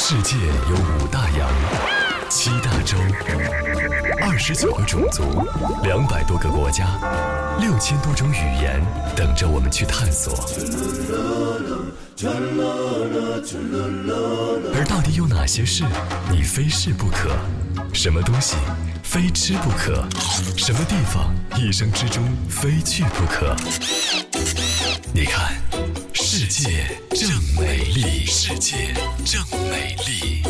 世界有五大洋，七大洲，二十九个种族，两百多个国家，六千多种语言，等着我们去探索。而到底有哪些事你非试不可？什么东西非吃不可？什么地方一生之中非去不可？你看，世界正美丽，世界正美丽。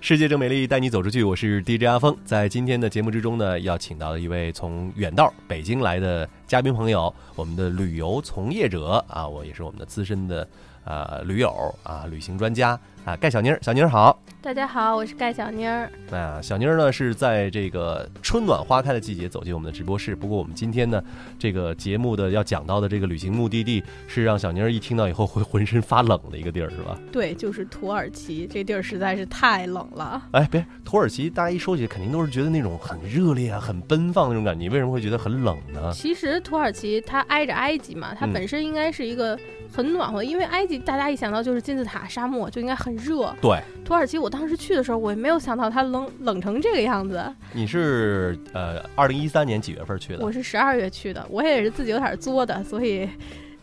世界正美丽，带你走出去。我是 DJ 阿峰，在今天的节目之中呢，要请到一位从远道北京来的嘉宾朋友，我们的旅游从业者啊，我也是我们的资深的呃驴友啊，旅行专家啊，盖小妮儿，小妮儿好。大家好，我是盖小妮儿。啊，小妮儿呢是在这个春暖花开的季节走进我们的直播室。不过我们今天呢，这个节目的要讲到的这个旅行目的地是让小妮儿一听到以后会浑身发冷的一个地儿，是吧？对，就是土耳其，这地儿实在是太冷了。哎，别，土耳其大家一说起肯定都是觉得那种很热烈啊、很奔放那种感觉。你为什么会觉得很冷呢？其实土耳其它挨着埃及嘛，它本身应该是一个很暖和，因为埃及大家一想到就是金字塔、沙漠，就应该很热。对，土耳其我当时去的时候，我也没有想到它冷冷成这个样子。你是呃，二零一三年几月份去的？我是十二月去的，我也是自己有点作的，所以。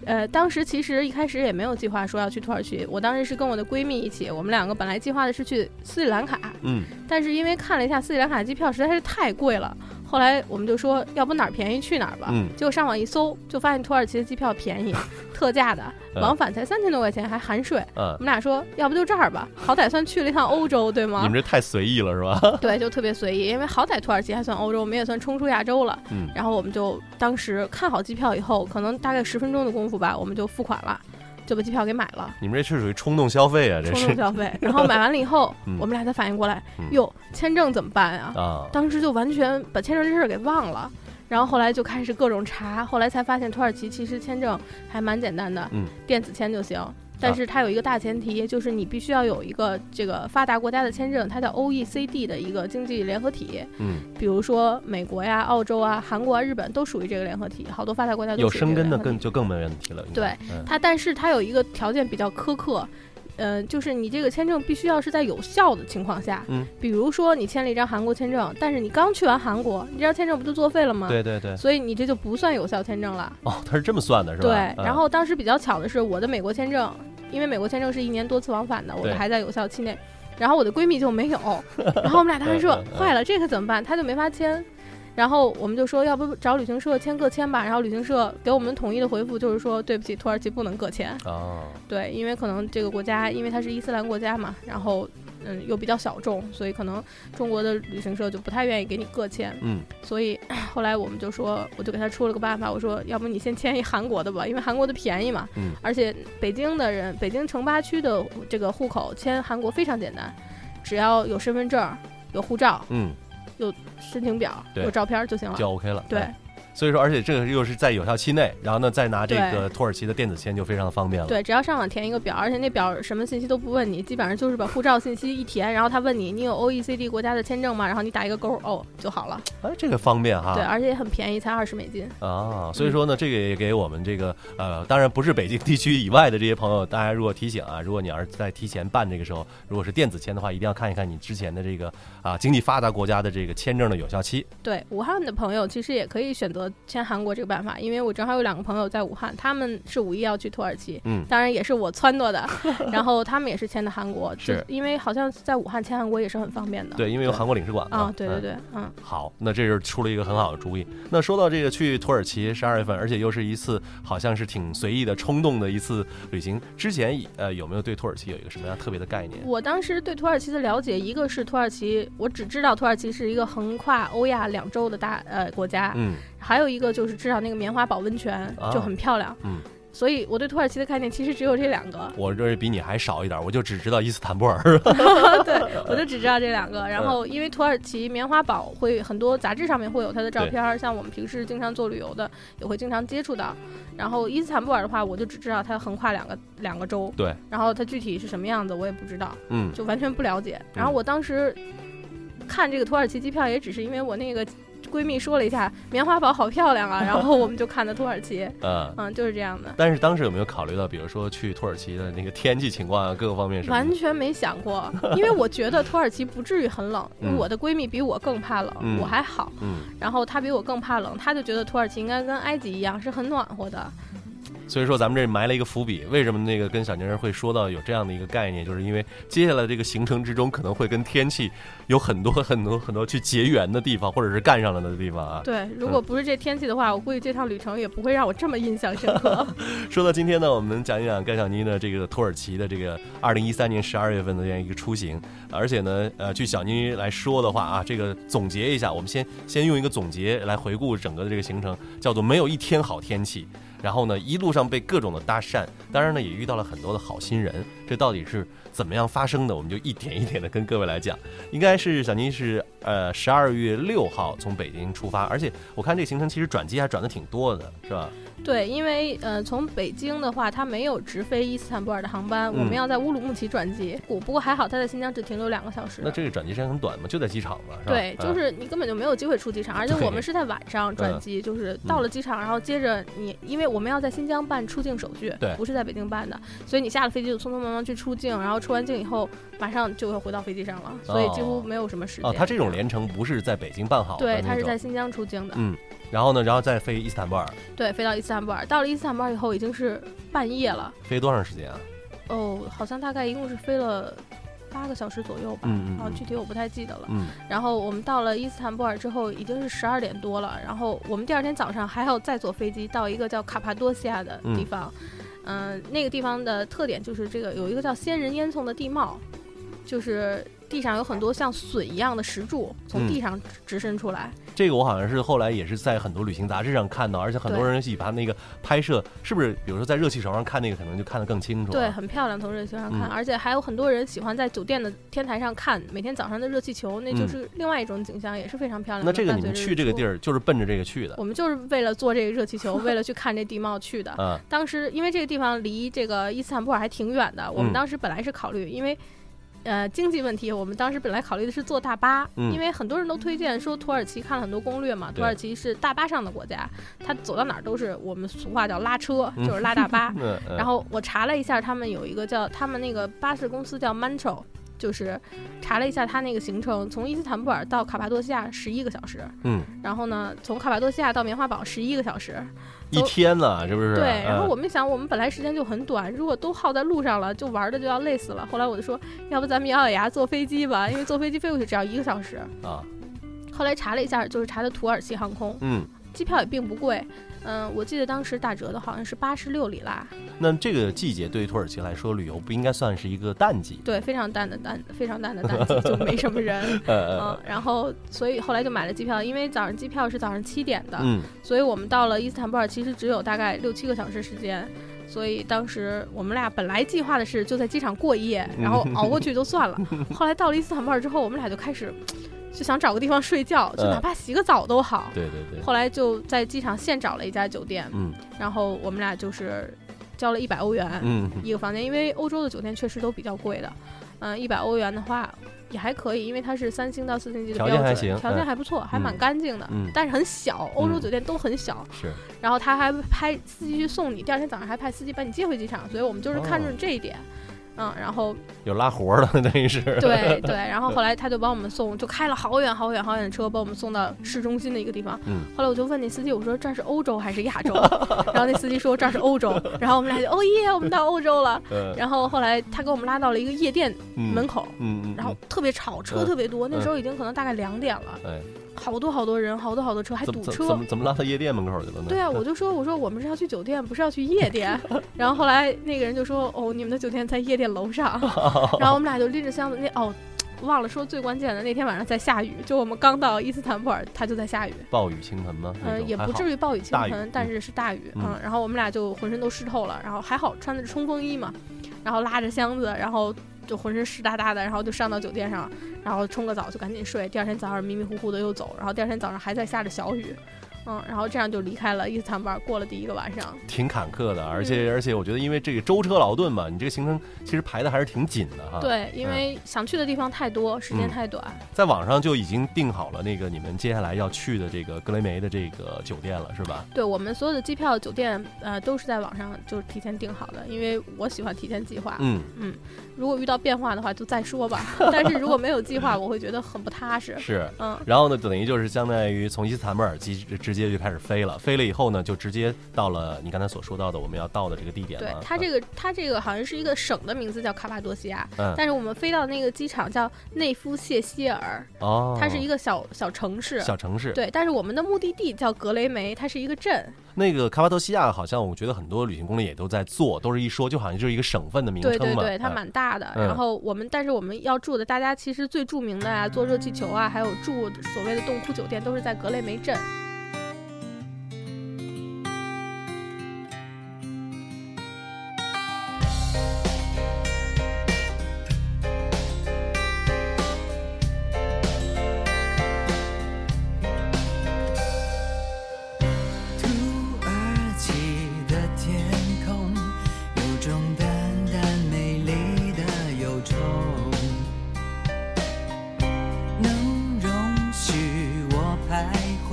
呃，当时其实一开始也没有计划说要去土耳其，我当时是跟我的闺蜜一起，我们两个本来计划的是去斯里兰卡，嗯，但是因为看了一下斯里兰卡机票实在是太贵了，后来我们就说要不哪儿便宜去哪儿吧，嗯，结果上网一搜就发现土耳其的机票便宜，特价的，往返才三千多块钱还含税，嗯，我们俩说要不就这儿吧，好歹算去了一趟欧洲，对吗？你们这太随意了是吧？对，就特别随意，因为好歹土耳其还算欧洲，我们也算冲出亚洲了，嗯，然后我们就当时看好机票以后，可能大概十分钟的功夫吧，我们就付款了，就把机票给买了。你们这是属于冲动消费啊，这是冲动消费。然后买完了以后，嗯我们俩才反应过来嗯，哟，签证怎么办啊？啊，当时就完全把签证这事儿给忘了。然后后来就开始各种查，后来才发现土耳其其实签证还蛮简单的，嗯电子签就行。但是它有一个大前提，就是你必须要有一个这个发达国家的签证，它叫 OECD 的一个经济联合体。嗯，比如说美国呀、澳洲啊、韩国啊、日本都属于这个联合体，好多发达国家都有生根的更就更没问题了。对，嗯它，但是它有一个条件比较苛刻，呃，就是你这个签证必须要是在有效的情况下，嗯，比如说你签了一张韩国签证，但是你刚去完韩国，你这张签证不就作废了吗？，对对对，所以你这就不算有效签证了。哦，他是这么算的，是吧？对，嗯然后当时比较巧的是，我的美国签证，因为美国签证是一年多次往返的，我对的还在有效期内。然后我的闺蜜就没有，然后我们俩当时说坏了，这可怎么办？她就没法签。然后我们就说，要不找旅行社签个签吧。然后旅行社给我们统一的回复就是说，对不起，土耳其不能个签。哦，对，因为可能这个国家，因为它是伊斯兰国家嘛，然后嗯又比较小众，所以可能中国的旅行社就不太愿意给你个签。嗯，所以后来我们就说，我就给他出了个办法，我说要不你先签一韩国的吧，因为韩国的便宜嘛。嗯，而且北京的人，北京城八区的这个户口签韩国非常简单，只要有身份证、有护照、嗯，申请表、对有照片就行了。就 OK 了。对嗯，所以说，而且这个又是在有效期内，然后呢，再拿这个土耳其的电子签就非常的方便了。对，只要上网填一个表，而且那表什么信息都不问你，基本上就是把护照信息一填，然后他问你你有 OECD 国家的签证吗？然后你打一个勾哦就好了。哎，这个方便哈。对，而且也很便宜，才二十美金。啊，所以说呢，这个也给我们这个呃，当然不是北京地区以外的这些朋友，大家如果提醒啊，如果你要是在提前办这个时候，如果是电子签的话，一定要看一看你之前的这个啊经济发达国家的这个签证的有效期。对，武汉的朋友其实也可以选择签韩国这个办法，因为我正好有两个朋友在武汉，他们是五一要去土耳其，嗯当然也是我撺掇的，然后他们也是签的韩国，是就因为好像在武汉签韩国也是很方便的。对，因为有韩国领事馆嘛啊，对对嗯对，嗯，好，那这是出了一个很好的主意。那说到这个去土耳其十二月份，而且又是一次好像是挺随意的、冲动的一次旅行。之前呃有没有对土耳其有一个什么样特别的概念？我当时对土耳其的了解，一个是土耳其，我只知道土耳其是一个横跨欧亚两洲的大呃国家，嗯还有一个就是至少那个棉花堡温泉啊。就很漂亮，嗯，所以我对土耳其的概念其实只有这两个，我这比你还少一点，我就只知道伊斯坦布尔。对，我就只知道这两个。然后，因为土耳其棉花堡会很多杂志上面会有它的照片儿，像我们平时经常做旅游的，也会经常接触到。然后伊斯坦布尔的话，我就只知道它横跨两个两个州，对，然后它具体是什么样子我也不知道，嗯。就完全不了解。然后我当时看这个土耳其机票，也只是因为我那个闺蜜说了一下棉花堡好漂亮啊，然后我们就看的土耳其，嗯。嗯，就是这样的。但是当时有没有考虑到，比如说去土耳其的那个天气情况啊，各个方面什么的？完全没想过，因为我觉得土耳其不至于很冷，因为嗯我的闺蜜比我更怕冷，嗯我还好。嗯，然后她比我更怕冷，她就觉得土耳其应该跟埃及一样是很暖和的。所以说咱们这埋了一个伏笔。为什么那个跟小宁儿会说到有这样的一个概念，就是因为接下来这个行程之中可能会跟天气有很多很多很多去结缘的地方，或者是干上了的地方啊。对，如果不是这天气的话，我估计这趟旅程也不会让我这么印象深刻。说到今天呢，我们讲一讲甘小妮的这个土耳其的这个二零一三年十二月份的这样一个出行，而且呢，呃，据小妮来说的话啊，这个总结一下，我们先先用一个总结来回顾整个的这个行程，叫做没有一天好天气。然后呢，一路上被各种的搭讪，当然呢，也遇到了很多的好心人。这到底是怎么样发生的？我们就一点一点的跟各位来讲。应该是小尼是呃十二月六号从北京出发，而且我看这行程其实转机还转的挺多的，是吧？对，因为呃，从北京的话，它没有直飞伊斯坦布尔的航班，我们嗯要在乌鲁木齐转机。不不过还好，它在新疆只停留两个小时。那这个转机时间很短嘛，就在机场嘛，是吧？对，就嗯是你根本就没有机会出机场，而且我们是在晚上转嗯机，就是到了机场，然后接着你，因为我们要在新疆办出境手续，对不是在北京办的，所以你下了飞机就匆匆忙忙去出境，然后出完境以后马上就会回到飞机上了，所以几乎没有什么时间。哦，他这种连程不是在北京办好的对，那种他是在新疆出境的，嗯，然后呢，然后再飞伊斯坦布尔，对，飞到伊斯坦布尔，到了伊斯坦布尔以后已经是半夜了，飞多长时间啊？哦，好像大概一共是飞了八个小时左右吧，哦，嗯嗯嗯具体我不太记得了。嗯，然后我们到了伊斯坦布尔之后，已经是十二点多了。然后我们第二天早上还要再坐飞机到一个叫卡帕多西亚的地方。嗯、那个地方的特点就是这个有一个叫仙人烟囱的地貌，就是地上有很多像笋一样的石柱从嗯地上直直伸出来。这个我好像是后来也是在很多旅行杂志上看到，而且很多对人喜欢那个拍摄，是不是？比如说在热气球上看那个，可能就看得更清楚、啊。对，，很漂亮，从热气球上看，嗯而且还有很多人喜欢在酒店的天台上看每天早上的热气球，那就嗯是另外一种景象，也是非常漂亮的。那这个你们去这个地儿，就是奔着这个去的我们就是为了坐这个热气球，为了去看这地貌去的。嗯？当时因为这个地方离这个伊斯坦布尔还挺远的，我们嗯当时本来是考虑，因为。呃，经济问题，我们当时本来考虑的是坐大巴，嗯。因为很多人都推荐说土耳其看了很多攻略嘛，土耳其是大巴上的国家，它走到哪儿都是我们俗话叫拉车，嗯。就是拉大巴。然后我查了一下，他们有一个叫他们那个巴士公司叫 Mantro，就是查了一下他那个行程，从伊斯坦布尔到卡帕多西亚十一个小时，嗯，然后呢，从卡帕多西亚到棉花堡十一个小时，一天呢，是不是？对，然后嗯我们想，我们本来时间就很短，如果都耗在路上了，就玩的就要累死了。后来我就说，要不咱们咬咬牙坐飞机吧，因为坐飞机飞过去只要一个小时。啊，后来查了一下，就是查的土耳其航空，嗯，机票也并不贵。嗯，我记得当时打折的好像是八十六里拉，那这个季节对于土耳其来说，旅游不应该算是一个淡季？对，非常淡的淡，非常淡的淡季，就没什么人。呃嗯，然后所以后来就买了机票，因为早上机票是早上七点的，嗯所以我们到了伊斯坦布尔其实只有大概六七个小时时间，所以当时我们俩本来计划的是就在机场过一夜，然后熬过去就算了。后来到了伊斯坦布尔之后，我们俩就开始就想找个地方睡觉，就嗯哪怕洗个澡都好。对对对，后来就在机场现找了一家酒店，嗯然后我们俩就是交了一百欧元嗯一个房间，因为欧洲的酒店确实都比较贵的。嗯，一百欧元的话也还可以，因为它是三星到四星级的标准，件还行条件嗯还不错，还蛮干净的，嗯但是很小。欧洲嗯酒店都很小，是，然后他还派司机去送你，第二天早上还派司机把你接回机场，所以我们就是看哦中这一点。嗯，然后有拉活的，等于是。对对，然后后来他就把我们送，就开了好远好远好远的车，把我们送到市中心的一个地方。嗯，后来我就问那司机，我说这是欧洲还是亚洲？然后那司机说这是欧洲，然后我们俩就哦耶，我们到欧洲了。呃，然后后来他给我们拉到了一个夜店嗯门口，然后特别吵，车嗯特别多，那嗯时候已经可能大概两点了，哎，好多好多人，好多好多车，还堵车。怎么怎么拉到夜店门口去了呢？对啊，我就说，我说我们是要去酒店，不是要去夜店。然后后来那个人就说，哦，你们的酒店在夜店楼上。然后我们俩就拎着箱子，那哦，忘了说最关键的，那天晚上在下雨，就我们刚到伊斯坦布尔，它就在下雨。暴雨倾盆吗？嗯、也不至于。暴雨倾盆，但是是大雨。嗯嗯，然后我们俩就浑身都湿透了，然后还好穿的是冲锋衣嘛，然后拉着箱子，然后就浑身湿哒哒的，然后就上到酒店上，然后冲个澡就赶紧睡。第二天早上迷迷糊糊的又走，然后第二天早上还在下着小雨。嗯，然后这样就离开了伊斯坦布尔，过了第一个晚上。挺坎坷的，而且而且我觉得，因为这个舟车劳顿嘛，你这个行程其实排的还是挺紧的哈。对，因为想去的地方太多，时间嗯太短。在网上就已经订好了那个你们接下来要去的这个格雷梅的这个酒店了，是吧？对我们所有的机票、酒店，呃，都是在网上就提前订好的，因为我喜欢提前计划。嗯嗯，如果遇到变化的话，就再说吧。但是如果没有计划，我会觉得很不踏实。是。嗯，然后呢，等于就是相当于从伊斯坦布尔机直接就开始飞了，飞了以后呢，就直接到了你刚才所说到的我们要到的这个地点对了。它这个它这个好像是一个省的名字叫卡帕多西亚，嗯但是我们飞到那个机场叫内夫谢希尔，哦，它是一个小小城市。小城市。对，但是我们的目的地叫格雷梅，它是一个镇。那个卡帕多西亚好像我觉得很多旅行攻略也都在做，都是一说就好像就是一个省份的名称嘛。对对对，它嗯蛮大的。嗯然后我们，但是我们要住的，大家其实最著名的啊，坐热气球啊，还有住所谓的洞窟酒店，都是在格雷梅镇。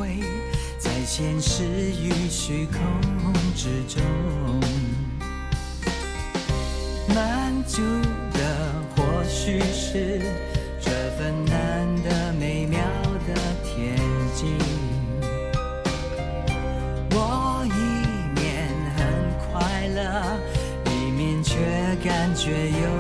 徘徊在现实与虚空之中。满足的或许是这份难得美妙的天境。我一面很快乐，一面却感觉有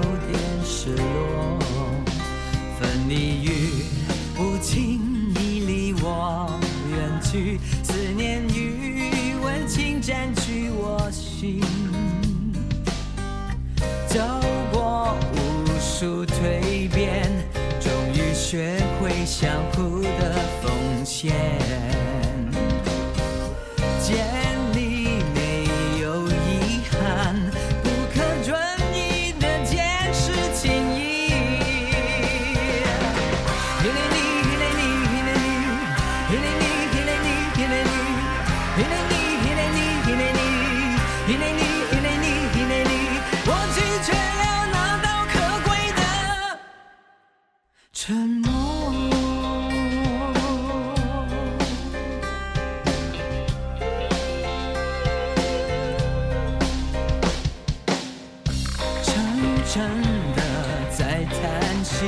息，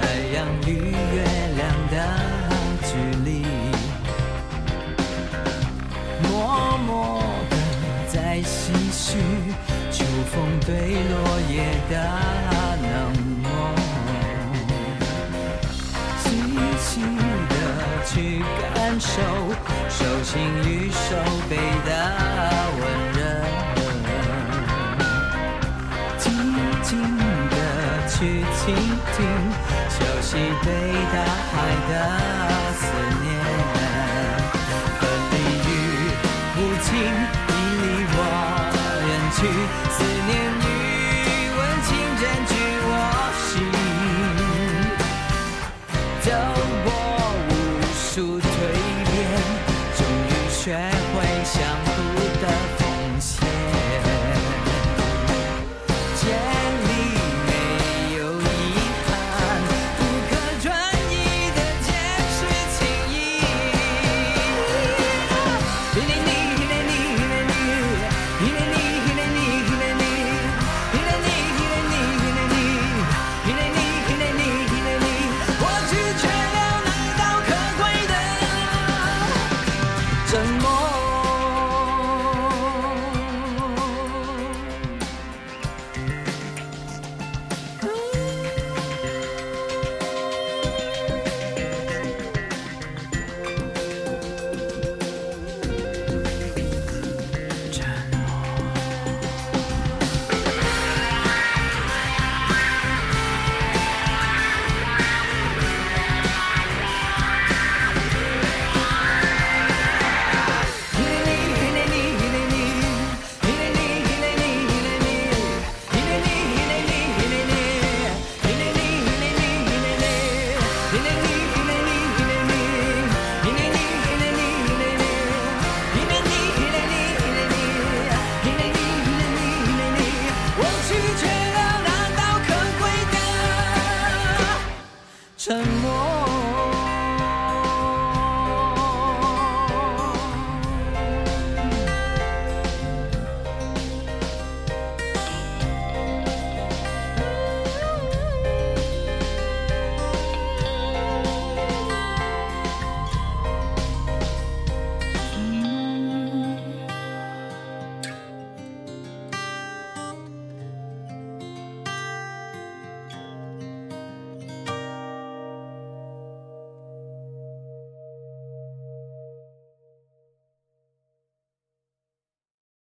太阳与月亮的距离，默默的在唏嘘秋风对落叶的冷漠，细细的去感受手心与手背的去倾听，休息对大海的。